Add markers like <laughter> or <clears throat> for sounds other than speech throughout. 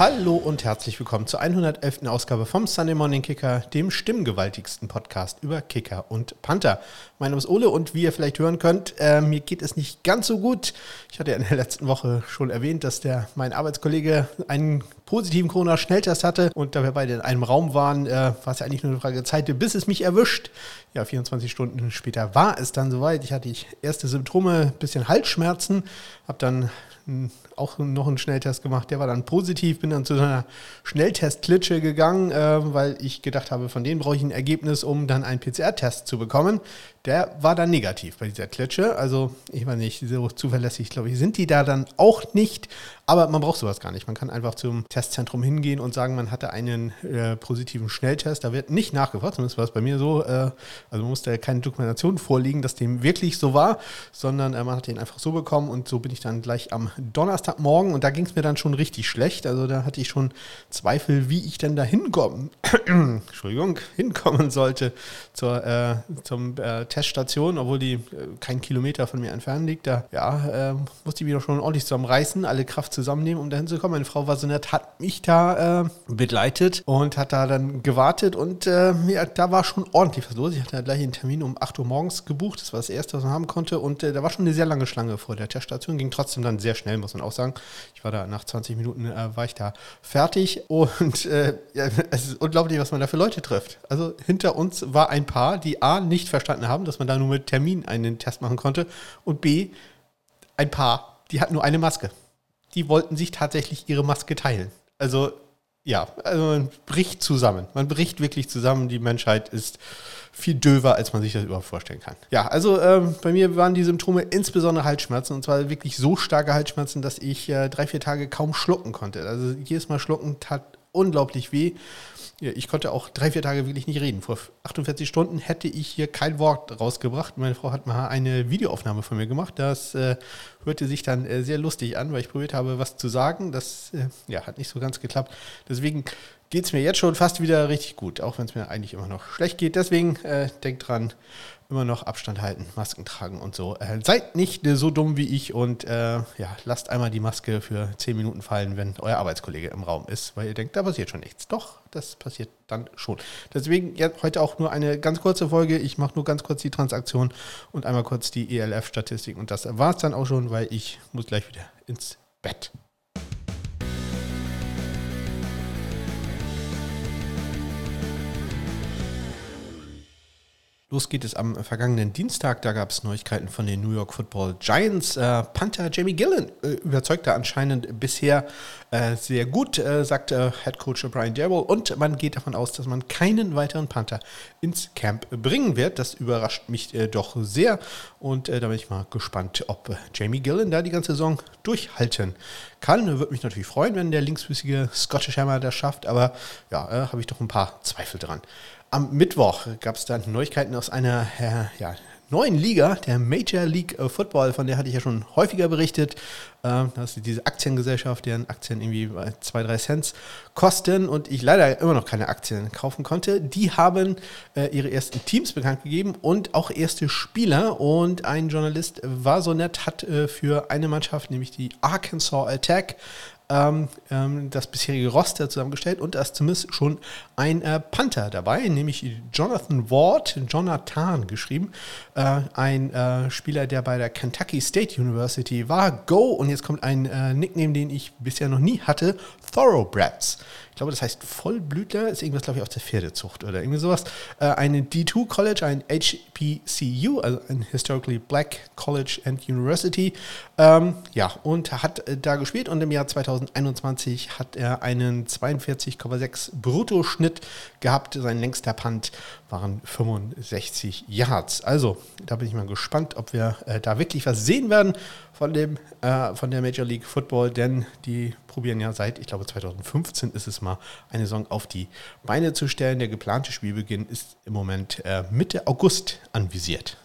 Hallo und herzlich willkommen zur 111. Ausgabe vom Sunday Morning Kicker, dem stimmgewaltigsten Podcast über Kicker und Panther. Mein Name ist Ole und wie ihr vielleicht hören könnt, äh, mir geht es nicht ganz so gut. Ich hatte ja in der letzten Woche schon erwähnt, dass der mein Arbeitskollege einen positiven Corona-Schnelltest hatte und da wir beide in einem Raum waren, äh, war es ja eigentlich nur eine Frage der Zeit, bis es mich erwischt. Ja, 24 Stunden später war es dann soweit. Ich hatte erste Symptome, bisschen Halsschmerzen, habe dann auch noch einen Schnelltest gemacht, der war dann positiv, bin dann zu so einer Schnelltest-Klitsche gegangen, äh, weil ich gedacht habe, von denen brauche ich ein Ergebnis, um dann einen PCR-Test zu bekommen. Der war dann negativ bei dieser Klitsche. Also ich meine nicht, so zuverlässig, glaube ich, sind die da dann auch nicht. Aber man braucht sowas gar nicht. Man kann einfach zum Testzentrum hingehen und sagen, man hatte einen äh, positiven Schnelltest. Da wird nicht nachgefragt, zumindest war es bei mir so. Äh, also man musste keine Dokumentation vorliegen, dass dem wirklich so war, sondern äh, man hat den einfach so bekommen und so bin ich dann gleich am Donnerstagmorgen und da ging es mir dann schon richtig schlecht. Also da hatte ich schon Zweifel, wie ich denn da hinkommen, <clears throat> Entschuldigung, hinkommen sollte zur, äh, zum äh, Teststation, obwohl die äh, kein Kilometer von mir entfernt liegt. Da ja, äh, musste ich mich doch schon ordentlich zusammenreißen, alle Kraft zusammennehmen, um da hinzukommen. Meine Frau war so nett, hat mich da äh, begleitet und hat da dann gewartet und äh, ja, da war schon ordentlich was los. Ich hatte gleich einen Termin um 8 Uhr morgens gebucht. Das war das erste, was man haben konnte. Und äh, da war schon eine sehr lange Schlange vor der Teststation. Ging trotzdem dann sehr schnell, muss man auch sagen. Ich war da nach 20 Minuten war ich da fertig und ja, <laughs> es ist unglaublich, was man da für Leute trifft. Also hinter uns war ein Paar, die A nicht verstanden haben, haben, dass man da nur mit Termin einen Test machen konnte. Und B, ein Paar, die hatten nur eine Maske. Die wollten sich tatsächlich ihre Maske teilen. Also ja, also man bricht zusammen. Man bricht wirklich zusammen. Die Menschheit ist viel döver, als man sich das überhaupt vorstellen kann. Ja, also ähm, bei mir waren die Symptome insbesondere Halsschmerzen und zwar wirklich so starke Halsschmerzen, dass ich äh, drei, vier Tage kaum schlucken konnte. Also jedes Mal schlucken tat unglaublich weh. Ich konnte auch drei, vier Tage wirklich nicht reden. Vor 48 Stunden hätte ich hier kein Wort rausgebracht. Meine Frau hat mal eine Videoaufnahme von mir gemacht. Das äh, hörte sich dann äh, sehr lustig an, weil ich probiert habe, was zu sagen. Das äh, ja, hat nicht so ganz geklappt. Deswegen geht es mir jetzt schon fast wieder richtig gut, auch wenn es mir eigentlich immer noch schlecht geht. Deswegen äh, denkt dran, immer noch Abstand halten, Masken tragen und so. Äh, seid nicht äh, so dumm wie ich und äh, ja, lasst einmal die Maske für 10 Minuten fallen, wenn euer Arbeitskollege im Raum ist, weil ihr denkt, da passiert schon nichts. Doch, das passiert dann schon. Deswegen ja, heute auch nur eine ganz kurze Folge. Ich mache nur ganz kurz die Transaktion und einmal kurz die ELF-Statistik und das war es dann auch schon, weil ich muss gleich wieder ins Bett. Los geht es am vergangenen Dienstag. Da gab es Neuigkeiten von den New York Football Giants. Äh, Panther Jamie Gillen äh, überzeugte anscheinend bisher äh, sehr gut, äh, sagte Head Coach Brian Darrell. Und man geht davon aus, dass man keinen weiteren Panther ins Camp bringen wird. Das überrascht mich äh, doch sehr. Und äh, da bin ich mal gespannt, ob Jamie Gillen da die ganze Saison durchhalten kann. Würde mich natürlich freuen, wenn der linksfüßige Scottish Hammer das schafft. Aber ja, habe ich doch ein paar Zweifel dran. Am Mittwoch gab es dann Neuigkeiten aus einer äh, ja, neuen Liga, der Major League Football, von der hatte ich ja schon häufiger berichtet. Äh, das ist diese Aktiengesellschaft, deren Aktien irgendwie zwei, drei Cent kosten und ich leider immer noch keine Aktien kaufen konnte. Die haben äh, ihre ersten Teams bekannt gegeben und auch erste Spieler. Und ein Journalist war so nett, hat äh, für eine Mannschaft, nämlich die Arkansas Attack, ähm, ähm, das bisherige Roster zusammengestellt und da ist zumindest schon ein äh, Panther dabei, nämlich Jonathan Ward, Jonathan geschrieben, äh, ein äh, Spieler, der bei der Kentucky State University war. Go! Und jetzt kommt ein äh, Nickname, den ich bisher noch nie hatte, Thoroughbreds glaube, das heißt Vollblütler, ist irgendwas, glaube ich, aus der Pferdezucht oder irgendwie sowas. Äh, eine D2 College, ein HBCU, also ein Historically Black College and University. Ähm, ja, und hat äh, da gespielt und im Jahr 2021 hat er einen 42,6 Bruttoschnitt gehabt. Sein längster Punt waren 65 Yards. Also, da bin ich mal gespannt, ob wir äh, da wirklich was sehen werden von, dem, äh, von der Major League Football, denn die probieren ja seit, ich glaube 2015 ist es mal, eine Saison auf die Beine zu stellen. Der geplante Spielbeginn ist im Moment äh, Mitte August anvisiert.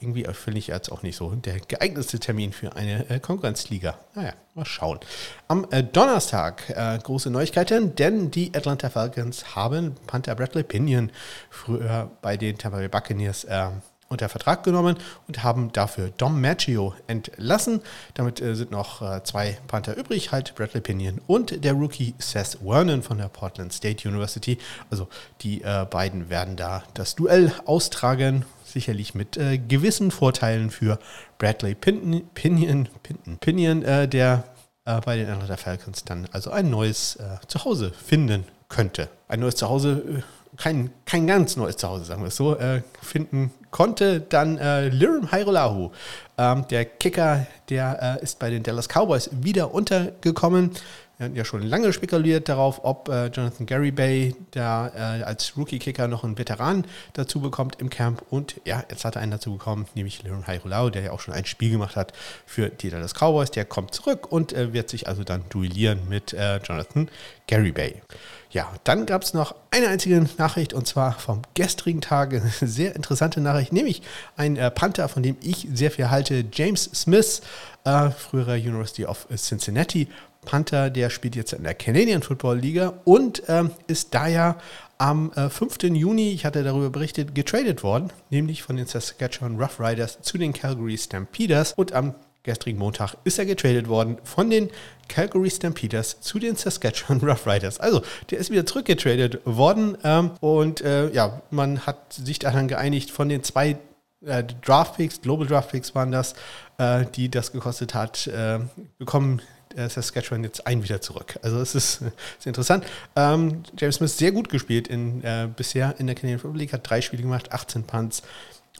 Irgendwie finde ich jetzt auch nicht so der geeignetste Termin für eine äh, Konkurrenzliga. Naja, mal schauen. Am äh, Donnerstag äh, große Neuigkeiten, denn die Atlanta Falcons haben Panther Bradley Pinion früher bei den Tampa Bay Buccaneers äh, unter Vertrag genommen und haben dafür Dom Maggio entlassen. Damit äh, sind noch äh, zwei Panther übrig, halt Bradley Pinion und der Rookie Seth Vernon von der Portland State University. Also die äh, beiden werden da das Duell austragen sicherlich mit äh, gewissen Vorteilen für Bradley Pinion, Pinion, Pinion, Pinion äh, der äh, bei den Atlanta Falcons dann also ein neues äh, Zuhause finden könnte. Ein neues Zuhause, äh, kein, kein ganz neues Zuhause, sagen wir es so, äh, finden konnte. Dann äh, Lirim Hairolahu, ähm, der Kicker, der ist bei den Dallas Cowboys wieder untergekommen. Wir hatten ja schon lange spekuliert darauf, ob äh, Jonathan Gary Bay, der äh, als Rookie-Kicker noch einen Veteran dazu bekommt im Camp. Und ja, jetzt hat er einen dazu bekommen, nämlich Liron Hairulau, der ja auch schon ein Spiel gemacht hat für die Dallas Cowboys. Der kommt zurück und äh, wird sich also dann duellieren mit äh, Jonathan Gary Bay. Ja, dann gab es noch eine einzige Nachricht und zwar vom gestrigen Tag. Eine <laughs> sehr interessante Nachricht, nämlich ein äh, Panther, von dem ich sehr viel halte, James Smith, äh, früherer University of Cincinnati Panther, der spielt jetzt in der Canadian Football Liga und ähm, ist da ja am äh, 5. Juni, ich hatte darüber berichtet, getradet worden, nämlich von den Saskatchewan Rough Riders zu den Calgary Stampeders und am gestrigen Montag ist er getradet worden von den Calgary Stampeders zu den Saskatchewan <laughs> Rough Riders. Also, der ist wieder zurückgetradet worden ähm, und äh, ja, man hat sich daran geeinigt, von den zwei äh, Draftpicks, Global Draftpicks waren das, äh, die das gekostet hat, äh, bekommen äh, Saskatchewan jetzt ein wieder zurück. Also es ist, <laughs> ist interessant. Ähm, James Smith sehr gut gespielt in, äh, bisher in der Canadian Football League, hat drei Spiele gemacht, 18 Punts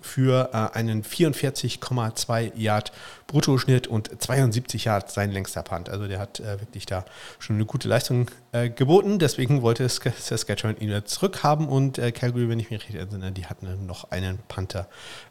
für äh, einen 44,2 Yard Bruttoschnitt und 72 Yard sein längster Punt. Also der hat äh, wirklich da schon eine gute Leistung äh, geboten. Deswegen wollte Saskatchewan ihn wieder zurückhaben und äh, Calgary, wenn ich mich richtig erinnere, die hatten noch einen Panther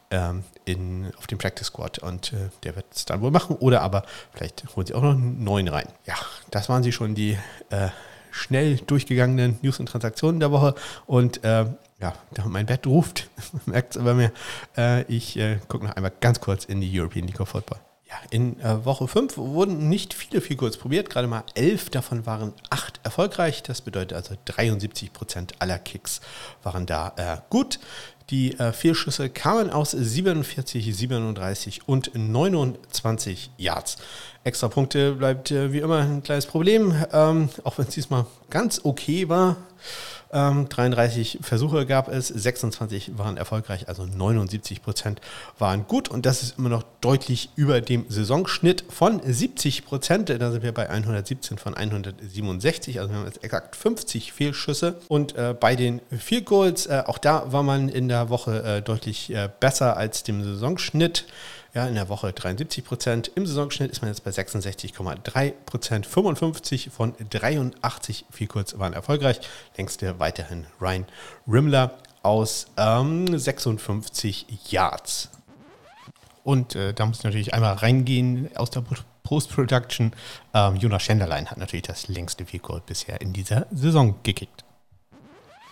ähm, in, auf dem Practice Squad und äh, der wird es dann wohl machen. Oder aber vielleicht holen sie auch noch einen neuen rein. Ja, das waren sie schon die äh, schnell durchgegangenen News und Transaktionen der Woche. Und äh, ja, mein Bett ruft, <laughs> merkt es aber mir. Äh, ich äh, gucke noch einmal ganz kurz in die European League of Football. Ja, in äh, Woche 5 wurden nicht viele viel kurz probiert, gerade mal elf davon waren acht erfolgreich. Das bedeutet also 73 Prozent aller Kicks waren da äh, gut. Die äh, Fehlschüsse kamen aus 47, 37 und 29 Yards. Extra Punkte bleibt äh, wie immer ein kleines Problem, ähm, auch wenn es diesmal ganz okay war. Ähm, 33 Versuche gab es, 26 waren erfolgreich, also 79 Prozent waren gut und das ist immer noch deutlich über dem Saisonschnitt von 70 Prozent. Da sind wir bei 117 von 167, also wir haben jetzt exakt 50 Fehlschüsse und äh, bei den Field Goals, äh, auch da war man in der Woche äh, deutlich äh, besser als dem Saisonschnitt. Ja, in der Woche 73 Prozent. Im Saisonschnitt ist man jetzt bei 66,3 Prozent. 55 von 83 viel kurz waren erfolgreich. Längste weiterhin Ryan Rimmler aus ähm, 56 Yards. Und äh, da muss ich natürlich einmal reingehen aus der Post-Production. Ähm, Jonas Schenderlein hat natürlich das längste Field bisher in dieser Saison gekickt.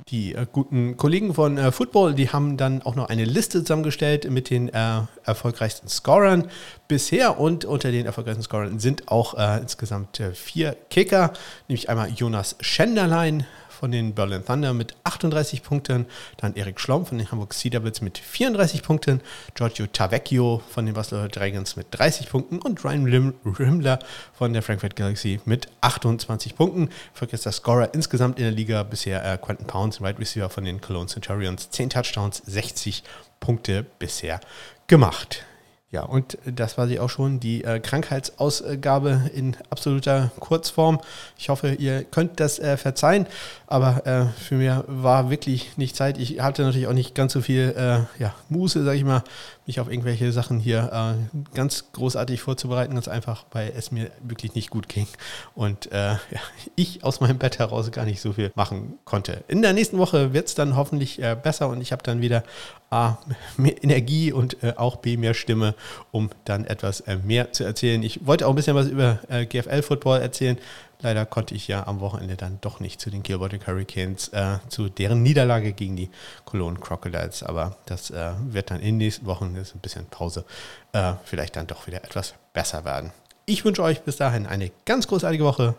Die äh, guten Kollegen von äh, Football, die haben dann auch noch eine Liste zusammengestellt mit den äh, erfolgreichsten Scorern bisher. Und unter den erfolgreichsten Scorern sind auch äh, insgesamt äh, vier Kicker, nämlich einmal Jonas Schenderlein von den Berlin Thunder mit 38 Punkten, dann Erik Schlomm von den Hamburg Sea Devils mit 34 Punkten, Giorgio Tavecchio von den Barcelona Dragons mit 30 Punkten und Ryan Rim Rimmler von der Frankfurt Galaxy mit 28 Punkten. Vergesster Scorer insgesamt in der Liga bisher äh, Quentin Pounds, Wide Receiver von den Cologne Centurions, 10 Touchdowns, 60 Punkte bisher gemacht. Ja, und das war sie auch schon, die äh, Krankheitsausgabe in absoluter Kurzform. Ich hoffe, ihr könnt das äh, verzeihen, aber äh, für mich war wirklich nicht Zeit. Ich hatte natürlich auch nicht ganz so viel äh, ja, Muße, sage ich mal, mich auf irgendwelche Sachen hier äh, ganz großartig vorzubereiten, ganz einfach, weil es mir wirklich nicht gut ging und äh, <laughs> ja, ich aus meinem Bett heraus gar nicht so viel machen konnte. In der nächsten Woche wird es dann hoffentlich äh, besser und ich habe dann wieder A, <laughs> mehr Energie und äh, auch B, mehr Stimme, um dann etwas äh, mehr zu erzählen. Ich wollte auch ein bisschen was über äh, GFL-Football erzählen. Leider konnte ich ja am Wochenende dann doch nicht zu den Gilbert Hurricanes, äh, zu deren Niederlage gegen die Cologne Crocodiles. Aber das äh, wird dann in den nächsten Wochen, das ist ein bisschen Pause, äh, vielleicht dann doch wieder etwas besser werden. Ich wünsche euch bis dahin eine ganz großartige Woche.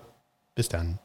Bis dann.